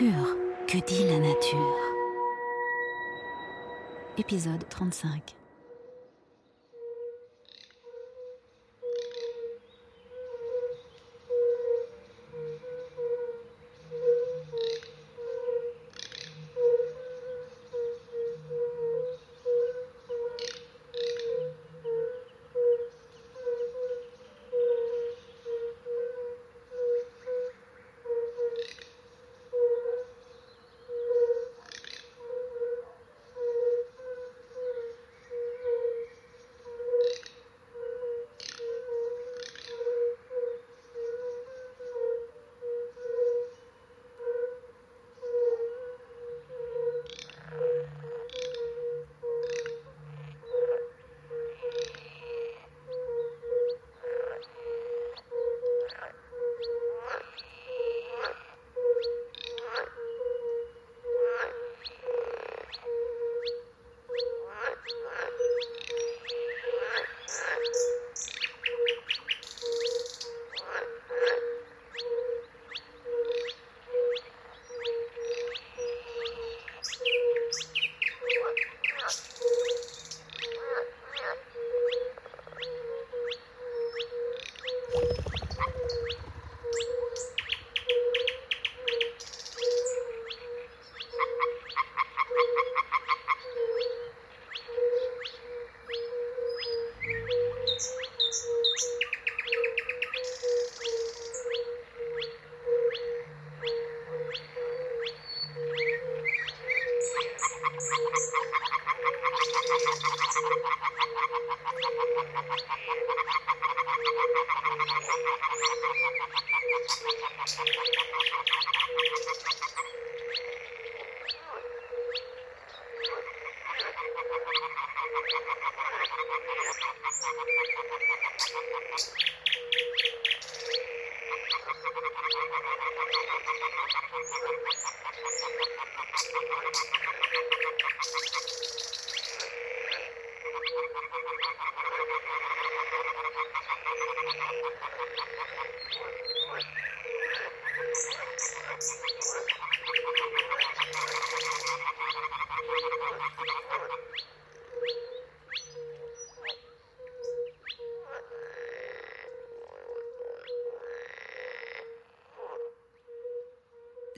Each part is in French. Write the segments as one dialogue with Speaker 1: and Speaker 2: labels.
Speaker 1: Que dit la nature? Épisode 35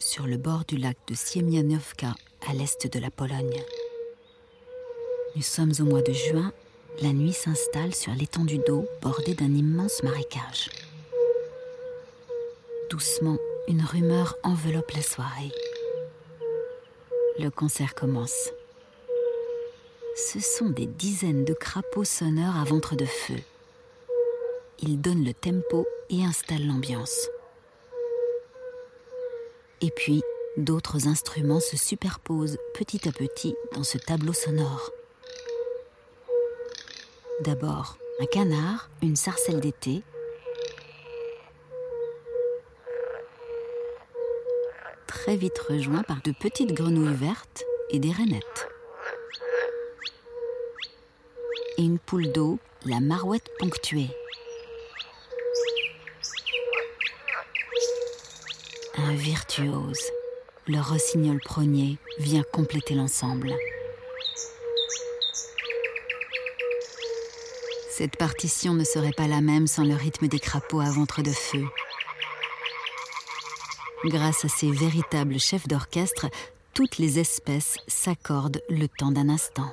Speaker 1: Sur le bord du lac de Siemianowka, à l'est de la Pologne. Nous sommes au mois de juin, la nuit s'installe sur l'étendue d'eau bordée d'un immense marécage. Doucement, une rumeur enveloppe la soirée. Le concert commence. Ce sont des dizaines de crapauds sonneurs à ventre de feu. Ils donnent le tempo et installent l'ambiance. Et puis, d'autres instruments se superposent petit à petit dans ce tableau sonore. D'abord, un canard, une sarcelle d'été, très vite rejoint par de petites grenouilles vertes et des rainettes. Et une poule d'eau, la marouette ponctuée. Un virtuose, le rossignol progné, vient compléter l'ensemble. Cette partition ne serait pas la même sans le rythme des crapauds à ventre de feu. Grâce à ces véritables chefs d'orchestre, toutes les espèces s'accordent le temps d'un instant.